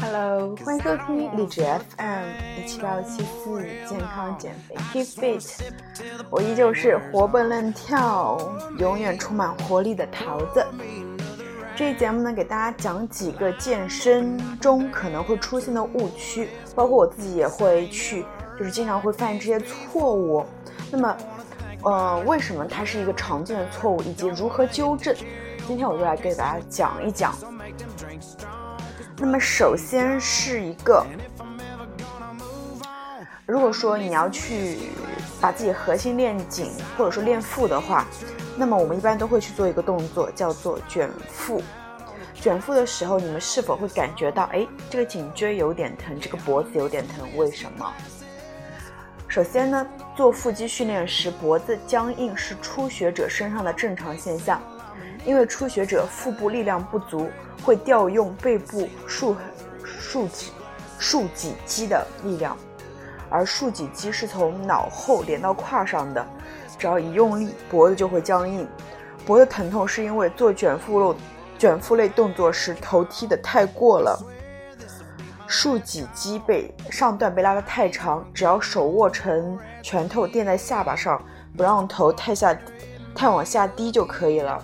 Hello，欢迎收听荔枝 FM 一七八五七四健康减肥 Keep Fit，我依旧是活蹦乱跳、永远充满活力的桃子。这一节目呢，给大家讲几个健身中可能会出现的误区，包括我自己也会去，就是经常会犯这些错误。那么，呃，为什么它是一个常见的错误，以及如何纠正？今天我就来给大家讲一讲。那么，首先是一个，如果说你要去把自己核心练紧，或者说练腹的话。那么我们一般都会去做一个动作，叫做卷腹。卷腹的时候，你们是否会感觉到，哎，这个颈椎有点疼，这个脖子有点疼？为什么？首先呢，做腹肌训练时，脖子僵硬是初学者身上的正常现象，因为初学者腹部力量不足，会调用背部竖竖脊竖脊肌的力量，而竖脊肌是从脑后连到胯上的。只要一用力，脖子就会僵硬。脖子疼痛是因为做卷腹肉卷腹类动作时头踢的太过了，竖脊肌背上段被拉得太长。只要手握成拳头垫在下巴上，不让头太下太往下低就可以了。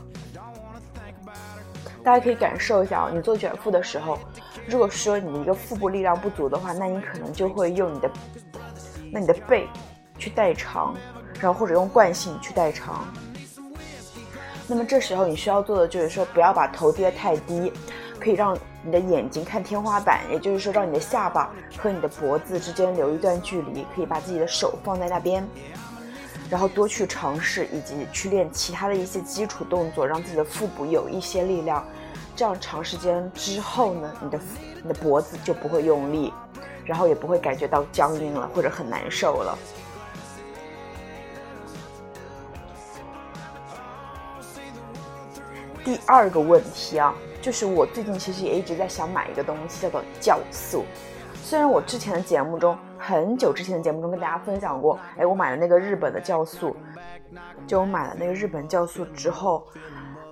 大家可以感受一下啊，你做卷腹的时候，如果说你一个腹部力量不足的话，那你可能就会用你的那你的背去代偿。然后或者用惯性去代偿，那么这时候你需要做的就是说，不要把头低得太低，可以让你的眼睛看天花板，也就是说，让你的下巴和你的脖子之间留一段距离，可以把自己的手放在那边，然后多去尝试以及去练其他的一些基础动作，让自己的腹部有一些力量，这样长时间之后呢，你的你的脖子就不会用力，然后也不会感觉到僵硬了或者很难受了。第二个问题啊，就是我最近其实也一直在想买一个东西，叫做酵素。虽然我之前的节目中，很久之前的节目中跟大家分享过，哎，我买了那个日本的酵素，就我买了那个日本酵素之后，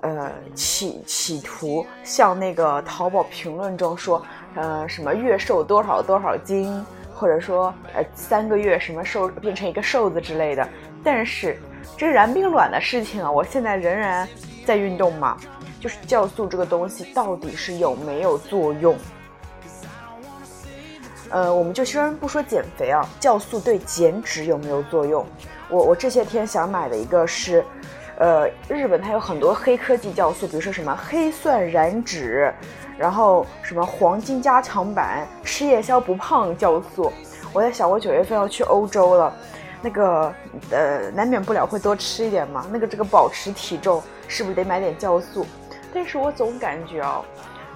呃，企企图像那个淘宝评论中说，呃，什么月瘦多少多少斤，或者说呃三个月什么瘦变成一个瘦子之类的。但是这燃并卵的事情啊，我现在仍然。在运动嘛，就是酵素这个东西到底是有没有作用？呃，我们就先不说减肥啊，酵素对减脂有没有作用？我我这些天想买的一个是，呃，日本它有很多黑科技酵素，比如说什么黑蒜燃脂，然后什么黄金加强版吃夜宵不胖酵素。我在想，我九月份要去欧洲了。那个呃，难免不了会多吃一点嘛。那个这个保持体重是不是得买点酵素？但是我总感觉哦，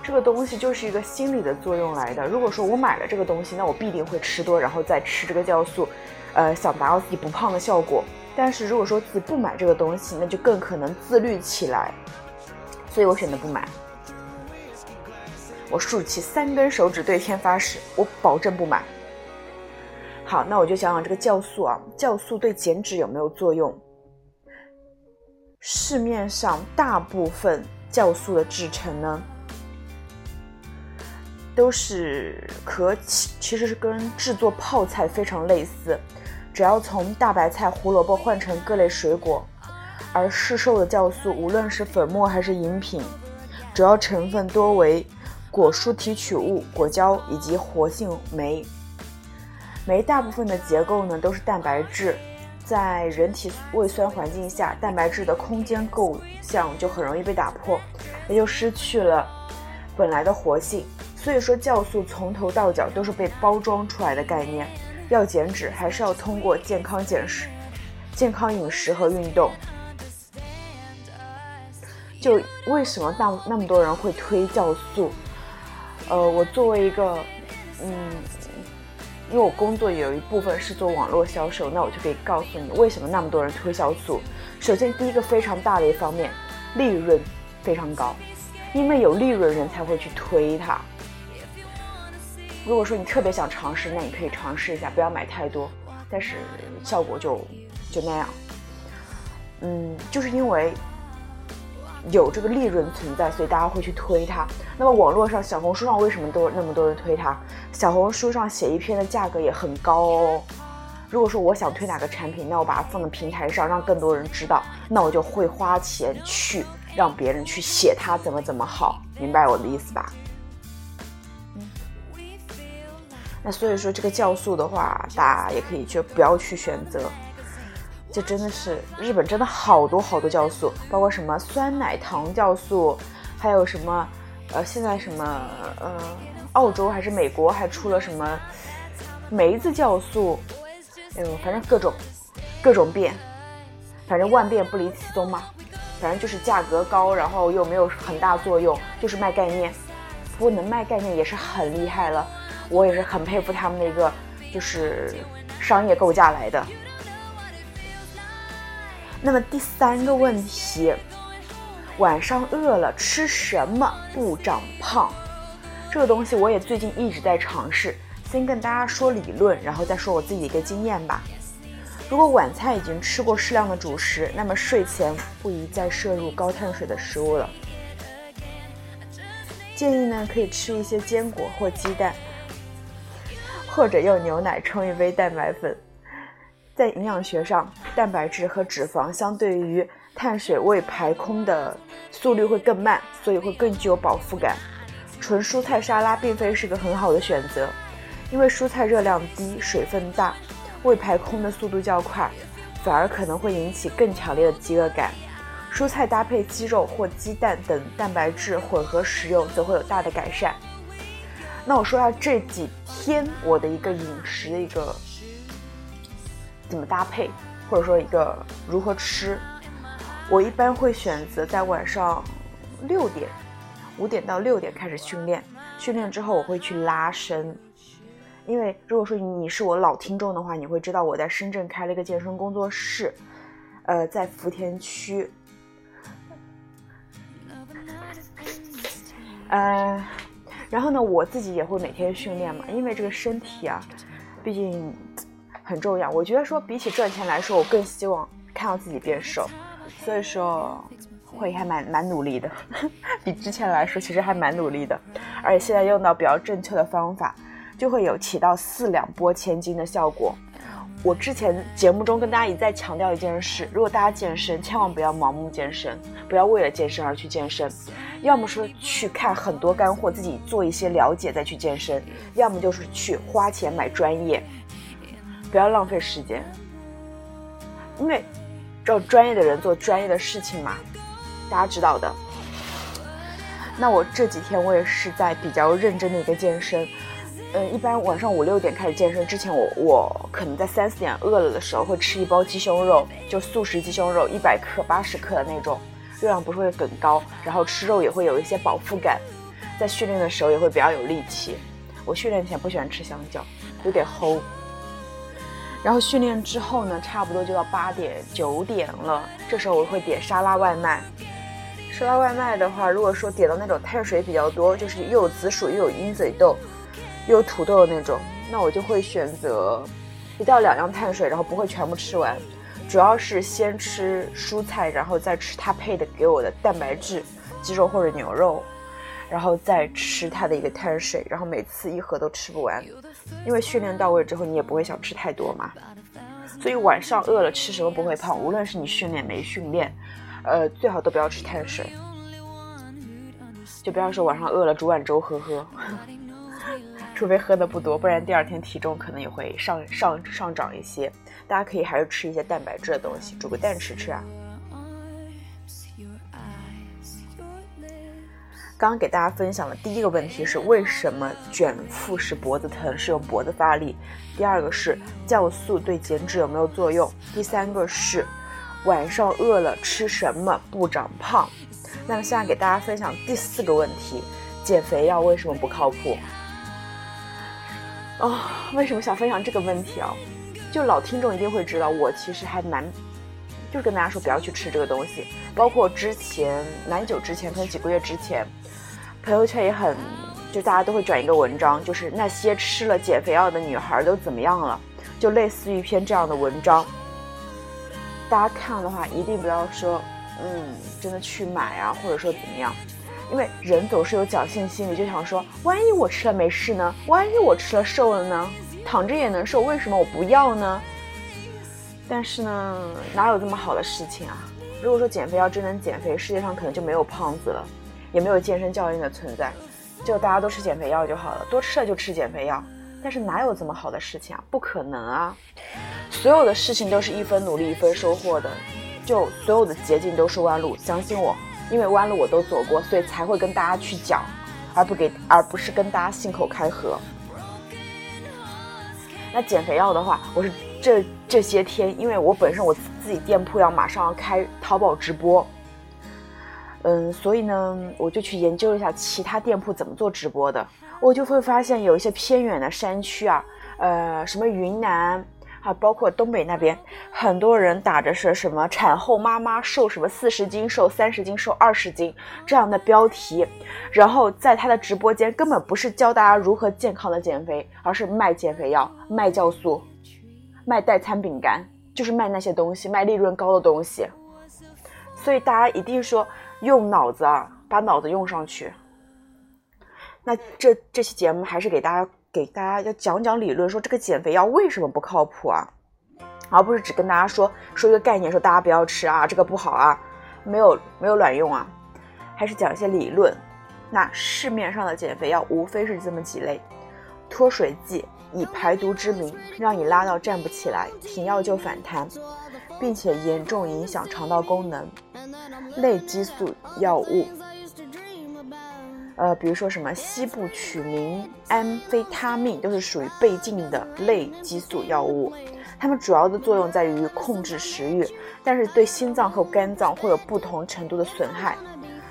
这个东西就是一个心理的作用来的。如果说我买了这个东西，那我必定会吃多，然后再吃这个酵素，呃，想达到自己不胖的效果。但是如果说自己不买这个东西，那就更可能自律起来。所以我选择不买。我竖起三根手指对天发誓，我保证不买。好，那我就讲讲这个酵素啊，酵素对减脂有没有作用？市面上大部分酵素的制成呢，都是可其其实是跟制作泡菜非常类似，只要从大白菜、胡萝卜换成各类水果，而市售的酵素无论是粉末还是饮品，主要成分多为果蔬提取物、果胶以及活性酶。酶大部分的结构呢都是蛋白质，在人体胃酸环境下，蛋白质的空间构象就很容易被打破，也就失去了本来的活性。所以说，酵素从头到脚都是被包装出来的概念。要减脂，还是要通过健康减食、健康饮食和运动。就为什么那那么多人会推酵素？呃，我作为一个，嗯。因为我工作有一部分是做网络销售，那我就可以告诉你为什么那么多人推销组。首先，第一个非常大的一方面，利润非常高，因为有利润人才会去推它。如果说你特别想尝试，那你可以尝试一下，不要买太多，但是效果就就那样。嗯，就是因为有这个利润存在，所以大家会去推它。那么网络上小红书上为什么都那么多人推它？小红书上写一篇的价格也很高哦。如果说我想推哪个产品，那我把它放在平台上，让更多人知道，那我就会花钱去让别人去写它怎么怎么好，明白我的意思吧？那所以说这个酵素的话，大家也可以就不要去选择。这真的是日本真的好多好多酵素，包括什么酸奶糖酵素，还有什么呃现在什么呃澳洲还是美国还出了什么梅子酵素，哎呦反正各种各种变，反正万变不离其宗嘛，反正就是价格高，然后又没有很大作用，就是卖概念。不过能卖概念也是很厉害了，我也是很佩服他们的一个就是商业构架来的。那么第三个问题，晚上饿了吃什么不长胖？这个东西我也最近一直在尝试。先跟大家说理论，然后再说我自己的一个经验吧。如果晚餐已经吃过适量的主食，那么睡前不宜再摄入高碳水的食物了。建议呢，可以吃一些坚果或鸡蛋，或者用牛奶冲一杯蛋白粉。在营养学上，蛋白质和脂肪相对于碳水未排空的速率会更慢，所以会更具有饱腹感。纯蔬菜沙拉并非是个很好的选择，因为蔬菜热量低、水分大，未排空的速度较快，反而可能会引起更强烈的饥饿感。蔬菜搭配鸡肉或鸡蛋等蛋白质混合食用，则会有大的改善。那我说下这几天我的一个饮食的一个。怎么搭配，或者说一个如何吃，我一般会选择在晚上六点，五点到六点开始训练。训练之后我会去拉伸，因为如果说你是我老听众的话，你会知道我在深圳开了一个健身工作室，呃，在福田区。呃，然后呢，我自己也会每天训练嘛，因为这个身体啊，毕竟。很重要，我觉得说比起赚钱来说，我更希望看到自己变瘦，所以说会还蛮蛮努力的，比之前来说其实还蛮努力的，而且现在用到比较正确的方法，就会有起到四两拨千斤的效果。我之前节目中跟大家一再强调一件事：如果大家健身，千万不要盲目健身，不要为了健身而去健身，要么说去看很多干货，自己做一些了解再去健身，要么就是去花钱买专业。不要浪费时间，因为找专业的人做专业的事情嘛，大家知道的。那我这几天我也是在比较认真的一个健身，嗯，一般晚上五六点开始健身之前，我我可能在三四点饿了的时候会吃一包鸡胸肉，就素食鸡胸肉，一百克、八十克的那种，热量不是会很高，然后吃肉也会有一些饱腹感，在训练的时候也会比较有力气。我训练前不喜欢吃香蕉，有点齁。然后训练之后呢，差不多就到八点九点了。这时候我会点沙拉外卖。沙拉外卖的话，如果说点到那种碳水比较多，就是又有紫薯又有鹰嘴豆，又有土豆的那种，那我就会选择一到两样碳水，然后不会全部吃完，主要是先吃蔬菜，然后再吃它配的给我的蛋白质，鸡肉或者牛肉。然后再吃它的一个碳水，然后每次一盒都吃不完，因为训练到位之后你也不会想吃太多嘛，所以晚上饿了吃什么不会胖，无论是你训练没训练，呃，最好都不要吃碳水，就不要说晚上饿了煮碗粥喝喝，除非喝的不多，不然第二天体重可能也会上上上涨一些。大家可以还是吃一些蛋白质的东西，煮个蛋吃吃啊。刚刚给大家分享的第一个问题是为什么卷腹时脖子疼，是用脖子发力；第二个是酵素对减脂有没有作用；第三个是晚上饿了吃什么不长胖。那么现在给大家分享第四个问题：减肥药为什么不靠谱？哦，为什么想分享这个问题啊？就老听众一定会知道，我其实还蛮。就是跟大家说不要去吃这个东西，包括之前蛮久之前，可能几个月之前，朋友圈也很，就大家都会转一个文章，就是那些吃了减肥药的女孩都怎么样了，就类似于一篇这样的文章。大家看的话，一定不要说嗯，真的去买啊，或者说怎么样？因为人总是有侥幸心理，就想说，万一我吃了没事呢？万一我吃了瘦了呢？躺着也能瘦，为什么我不要呢？但是呢，哪有这么好的事情啊？如果说减肥药真能减肥，世界上可能就没有胖子了，也没有健身教练的存在，就大家都吃减肥药就好了，多吃了就吃减肥药。但是哪有这么好的事情啊？不可能啊！所有的事情都是一分努力一分收获的，就所有的捷径都是弯路，相信我，因为弯路我都走过，所以才会跟大家去讲，而不给，而不是跟大家信口开河。那减肥药的话，我是这这些天，因为我本身我自己店铺要马上要开淘宝直播，嗯，所以呢，我就去研究一下其他店铺怎么做直播的。我就会发现有一些偏远的山区啊，呃，什么云南啊，包括东北那边，很多人打着是什么产后妈妈瘦什么四十斤、瘦三十斤、瘦二十斤这样的标题，然后在他的直播间根本不是教大家如何健康的减肥，而是卖减肥药、卖酵素、卖代餐饼干，就是卖那些东西，卖利润高的东西。所以大家一定说用脑子啊，把脑子用上去。那这这期节目还是给大家给大家要讲讲理论，说这个减肥药为什么不靠谱啊，而不是只跟大家说说一个概念，说大家不要吃啊，这个不好啊，没有没有卵用啊，还是讲一些理论。那市面上的减肥药无非是这么几类：脱水剂，以排毒之名让你拉到站不起来，停药就反弹，并且严重影响肠道功能；类激素药物。呃，比如说什么西部曲明、安非他命，都是属于倍镜的类激素药物。它们主要的作用在于控制食欲，但是对心脏和肝脏会有不同程度的损害。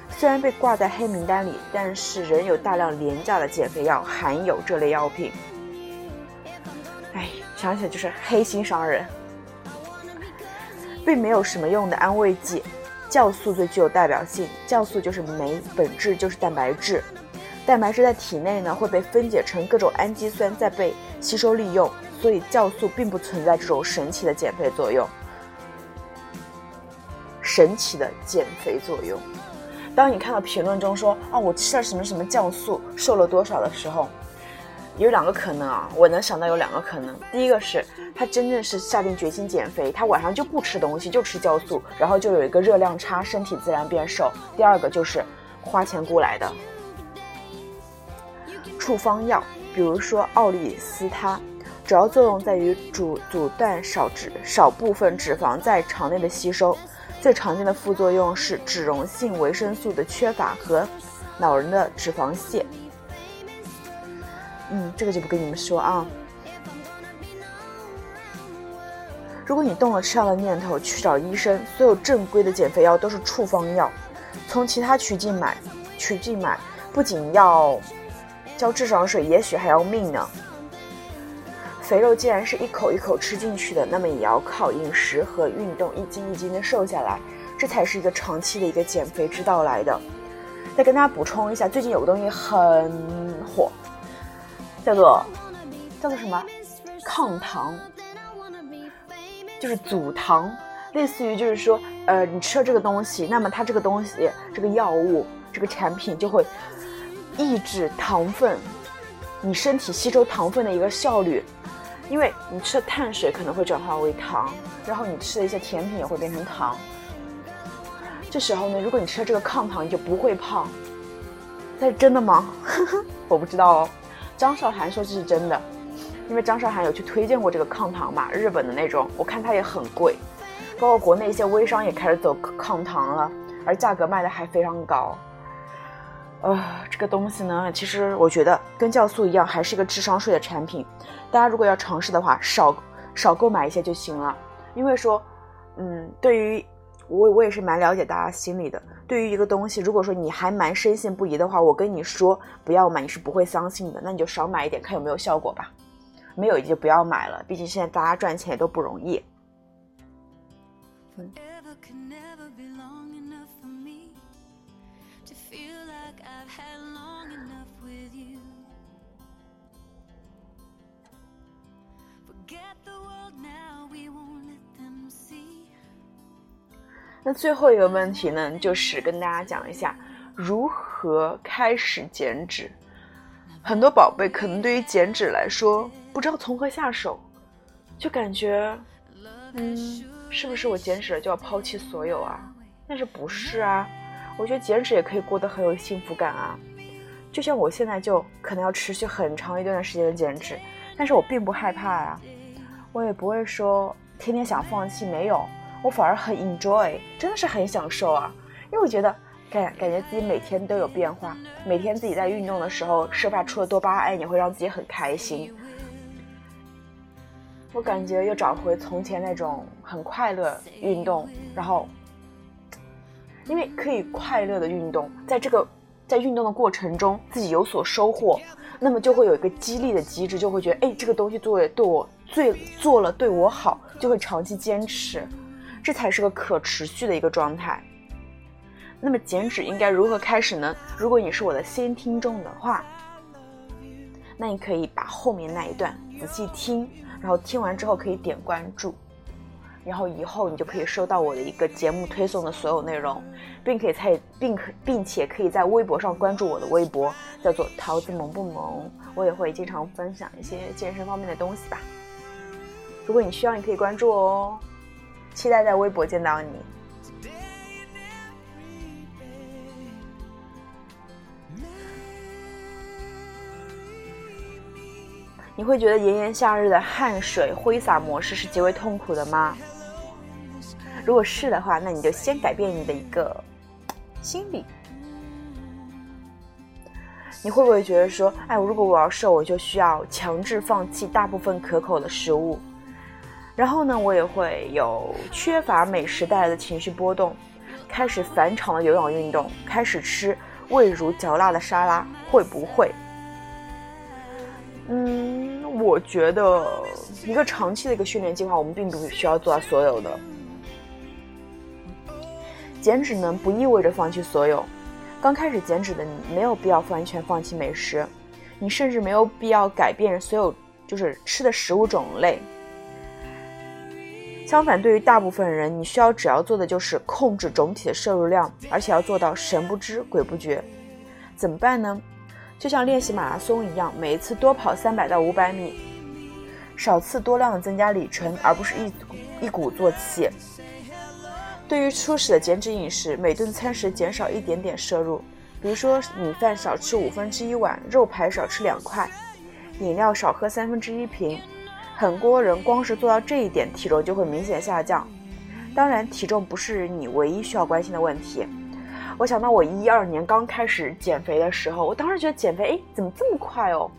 虽然被挂在黑名单里，但是仍有大量廉价的减肥药含有这类药品。哎，想起来就是黑心商人，并没有什么用的安慰剂。酵素最具有代表性，酵素就是酶，本质就是蛋白质。蛋白质在体内呢会被分解成各种氨基酸，再被吸收利用，所以酵素并不存在这种神奇的减肥作用。神奇的减肥作用，当你看到评论中说啊我吃了什么什么酵素瘦了多少的时候。有两个可能啊，我能想到有两个可能。第一个是他真正是下定决心减肥，他晚上就不吃东西，就吃酵素，然后就有一个热量差，身体自然变瘦。第二个就是花钱雇来的处方药，比如说奥利司他，主要作用在于阻阻断少脂少部分脂肪在肠内的吸收，最常见的副作用是脂溶性维生素的缺乏和老人的脂肪泻。嗯，这个就不跟你们说啊。如果你动了吃药的念头，去找医生。所有正规的减肥药都是处方药，从其他渠径买，渠径买不仅要交智商税，也许还要命呢。肥肉既然是一口一口吃进去的，那么也要靠饮食和运动一斤一斤的瘦下来，这才是一个长期的一个减肥之道来的。再跟大家补充一下，最近有个东西很火。叫做叫做什么？抗糖，就是阻糖，类似于就是说，呃，你吃了这个东西，那么它这个东西，这个药物，这个产品就会抑制糖分，你身体吸收糖分的一个效率，因为你吃的碳水可能会转化为糖，然后你吃的一些甜品也会变成糖。这时候呢，如果你吃了这个抗糖，你就不会胖。但是真的吗？我不知道哦。张韶涵说这是真的，因为张韶涵有去推荐过这个抗糖嘛，日本的那种，我看它也很贵，包括国内一些微商也开始走抗糖了，而价格卖的还非常高。呃，这个东西呢，其实我觉得跟酵素一样，还是一个智商税的产品。大家如果要尝试的话，少少购买一些就行了，因为说，嗯，对于。我我也是蛮了解大家心里的。对于一个东西，如果说你还蛮深信不疑的话，我跟你说不要买，你是不会相信的。那你就少买一点，看有没有效果吧。没有就不要买了，毕竟现在大家赚钱也都不容易。嗯。那最后一个问题呢，就是跟大家讲一下如何开始减脂。很多宝贝可能对于减脂来说不知道从何下手，就感觉，嗯，是不是我减脂了就要抛弃所有啊？但是不是啊？我觉得减脂也可以过得很有幸福感啊。就像我现在就可能要持续很长一段时间的减脂，但是我并不害怕呀，我也不会说天天想放弃，没有。我反而很 enjoy，真的是很享受啊！因为我觉得感感觉自己每天都有变化，每天自己在运动的时候释放出的多巴胺也会让自己很开心。我感觉又找回从前那种很快乐运动，然后因为可以快乐的运动，在这个在运动的过程中自己有所收获，那么就会有一个激励的机制，就会觉得哎，这个东西做对我最做了对我好，就会长期坚持。这才是个可持续的一个状态。那么减脂应该如何开始呢？如果你是我的新听众的话，那你可以把后面那一段仔细听，然后听完之后可以点关注，然后以后你就可以收到我的一个节目推送的所有内容，并可以在并可并且可以在微博上关注我的微博，叫做桃子萌不萌，我也会经常分享一些健身方面的东西吧。如果你需要，你可以关注我哦。期待在微博见到你。你会觉得炎炎夏日的汗水挥洒模式是极为痛苦的吗？如果是的话，那你就先改变你的一个心理。你会不会觉得说，哎，如果我要瘦，我就需要强制放弃大部分可口的食物？然后呢，我也会有缺乏美食带来的情绪波动，开始返场的有氧运动，开始吃味如嚼蜡的沙拉，会不会？嗯，我觉得一个长期的一个训练计划，我们并不需要做到所有的。减脂呢，不意味着放弃所有。刚开始减脂的你，没有必要完全放弃美食，你甚至没有必要改变所有就是吃的食物种类。相反，对于大部分人，你需要只要做的就是控制总体的摄入量，而且要做到神不知鬼不觉。怎么办呢？就像练习马拉松一样，每一次多跑三百到五百米，少次多量的增加里程，而不是一一鼓作气。对于初始的减脂饮食，每顿餐食减少一点点摄入，比如说米饭少吃五分之一碗，肉排少吃两块，饮料少喝三分之一瓶。很多人光是做到这一点，体重就会明显下降。当然，体重不是你唯一需要关心的问题。我想到我一二年刚开始减肥的时候，我当时觉得减肥，哎，怎么这么快哦？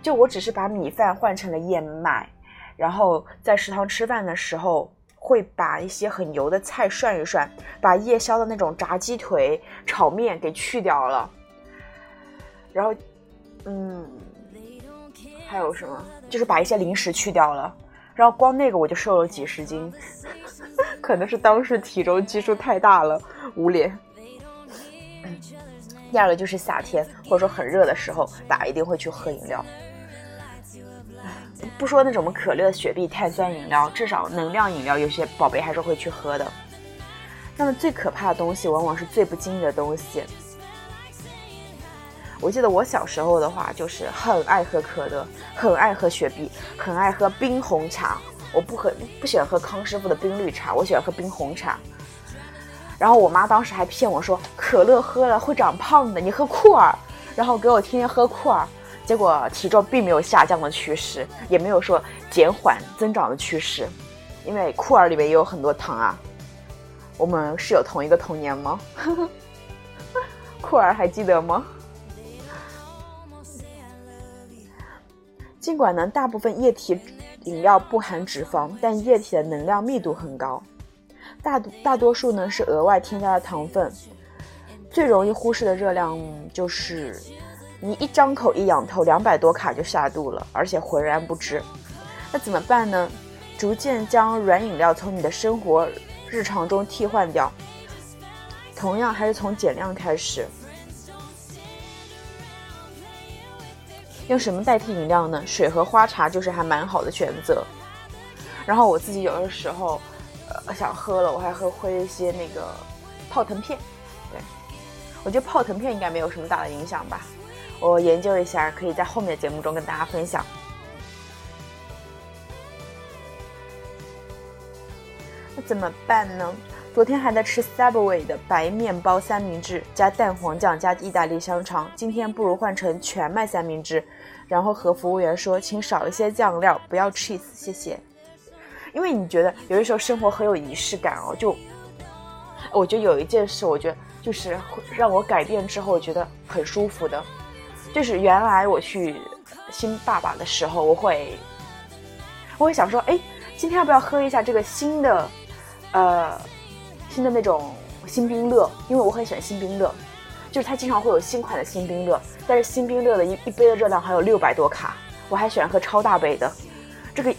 就我只是把米饭换成了燕麦，然后在食堂吃饭的时候，会把一些很油的菜涮一涮，把夜宵的那种炸鸡腿、炒面给去掉了。然后，嗯。还有什么？就是把一些零食去掉了，然后光那个我就瘦了几十斤，可能是当时体重基数太大了，捂脸。第二个就是夏天或者说很热的时候，大家一定会去喝饮料。不说那种可乐、雪碧、碳酸饮料，至少能量饮料，有些宝贝还是会去喝的。那么最可怕的东西，往往是最不经意的东西。我记得我小时候的话，就是很爱喝可乐，很爱喝雪碧，很爱喝冰红茶。我不喝，不喜欢喝康师傅的冰绿茶，我喜欢喝冰红茶。然后我妈当时还骗我说，可乐喝了会长胖的，你喝酷尔，然后给我天天喝酷尔。结果体重并没有下降的趋势，也没有说减缓增长的趋势，因为酷尔里面也有很多糖啊。我们是有同一个童年吗？酷尔还记得吗？尽管呢，大部分液体饮料不含脂肪，但液体的能量密度很高，大大多数呢是额外添加的糖分。最容易忽视的热量就是，你一张口一仰头，两百多卡就下肚了，而且浑然不知。那怎么办呢？逐渐将软饮料从你的生活日常中替换掉，同样还是从减量开始。用什么代替饮料呢？水和花茶就是还蛮好的选择。然后我自己有的时候呃想喝了，我还会喝一些那个泡腾片。对，我觉得泡腾片应该没有什么大的影响吧。我研究一下，可以在后面的节目中跟大家分享。那怎么办呢？昨天还在吃 Subway 的白面包三明治，加蛋黄酱加意大利香肠。今天不如换成全麦三明治，然后和服务员说，请少一些酱料，不要 cheese，谢谢。因为你觉得有的时候生活很有仪式感哦，就我觉得有一件事，我觉得就是让我改变之后，我觉得很舒服的，就是原来我去新爸爸的时候，我会我会想说，哎，今天要不要喝一下这个新的？呃，新的那种新冰乐，因为我很喜欢新冰乐，就是它经常会有新款的新冰乐，但是新冰乐的一一杯的热量还有六百多卡，我还喜欢喝超大杯的，这个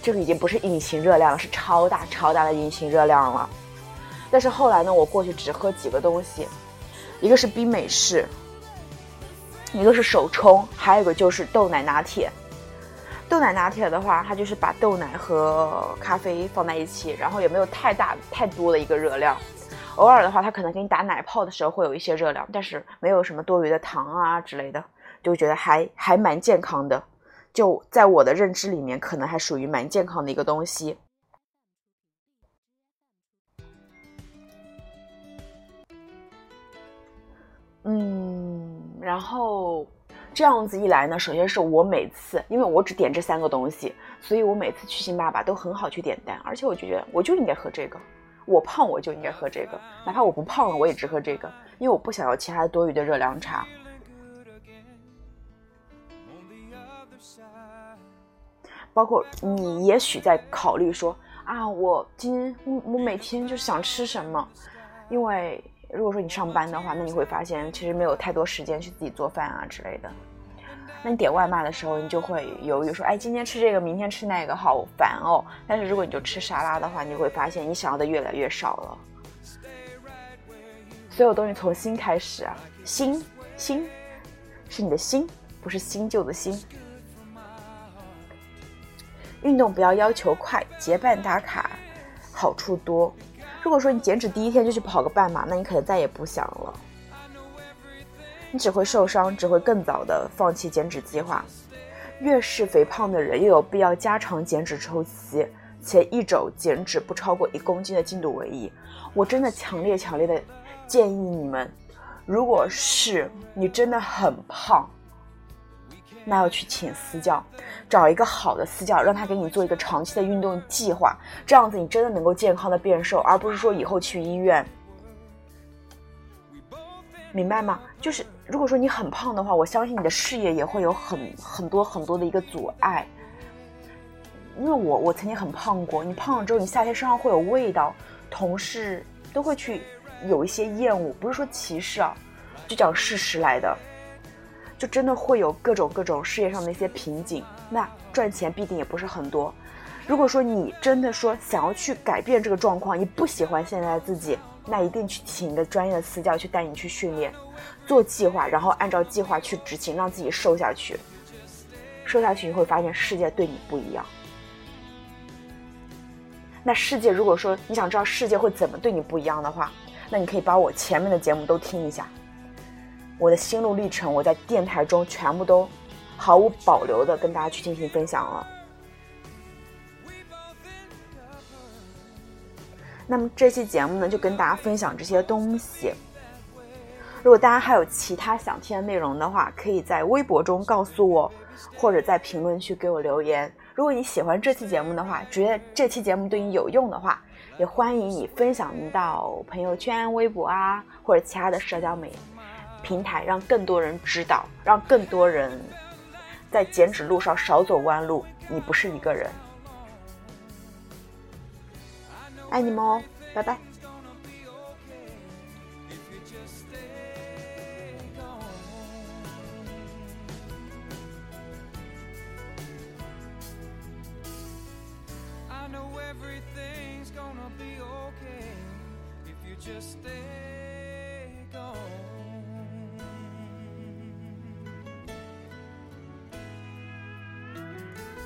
这个已经不是隐形热量了，是超大超大的隐形热量了。但是后来呢，我过去只喝几个东西，一个是冰美式，一个是手冲，还有一个就是豆奶拿铁。豆奶拿铁的话，它就是把豆奶和咖啡放在一起，然后也没有太大太多的一个热量。偶尔的话，它可能给你打奶泡的时候会有一些热量，但是没有什么多余的糖啊之类的，就觉得还还蛮健康的。就在我的认知里面，可能还属于蛮健康的一个东西。嗯，然后。这样子一来呢，首先是我每次，因为我只点这三个东西，所以我每次去星爸爸都很好去点单，而且我就觉得我就应该喝这个，我胖我就应该喝这个，哪怕我不胖了，我也只喝这个，因为我不想要其他多余的热量茶。包括你也许在考虑说啊，我今我每天就想吃什么，因为。如果说你上班的话，那你会发现其实没有太多时间去自己做饭啊之类的。那你点外卖的时候，你就会犹豫说：“哎，今天吃这个，明天吃那个，好烦哦。”但是如果你就吃沙拉的话，你会发现你想要的越来越少了。所有东西从心开始啊，心心是你的心，不是新旧的心。运动不要要求快，结伴打卡好处多。如果说你减脂第一天就去跑个半马，那你可能再也不想了。你只会受伤，只会更早的放弃减脂计划。越是肥胖的人，越有必要加长减脂周期，且一周减脂不超过一公斤的进度为宜。我真的强烈强烈的建议你们，如果是你真的很胖。那要去请私教，找一个好的私教，让他给你做一个长期的运动计划，这样子你真的能够健康的变瘦，而不是说以后去医院，明白吗？就是如果说你很胖的话，我相信你的事业也会有很很多很多的一个阻碍，因为我我曾经很胖过，你胖了之后，你夏天身上会有味道，同事都会去有一些厌恶，不是说歧视啊，就讲事实来的。就真的会有各种各种事业上的一些瓶颈，那赚钱必定也不是很多。如果说你真的说想要去改变这个状况，你不喜欢现在的自己，那一定去请一个专业的私教去带你去训练，做计划，然后按照计划去执行，让自己瘦下去。瘦下去你会发现世界对你不一样。那世界如果说你想知道世界会怎么对你不一样的话，那你可以把我前面的节目都听一下。我的心路历程，我在电台中全部都毫无保留的跟大家去进行分享了。那么这期节目呢，就跟大家分享这些东西。如果大家还有其他想听的内容的话，可以在微博中告诉我，或者在评论区给我留言。如果你喜欢这期节目的话，觉得这期节目对你有用的话，也欢迎你分享到朋友圈、微博啊，或者其他的社交媒。平台让更多人知道，让更多人在减脂路上少走弯路。你不是一个人，爱你们哦，拜拜。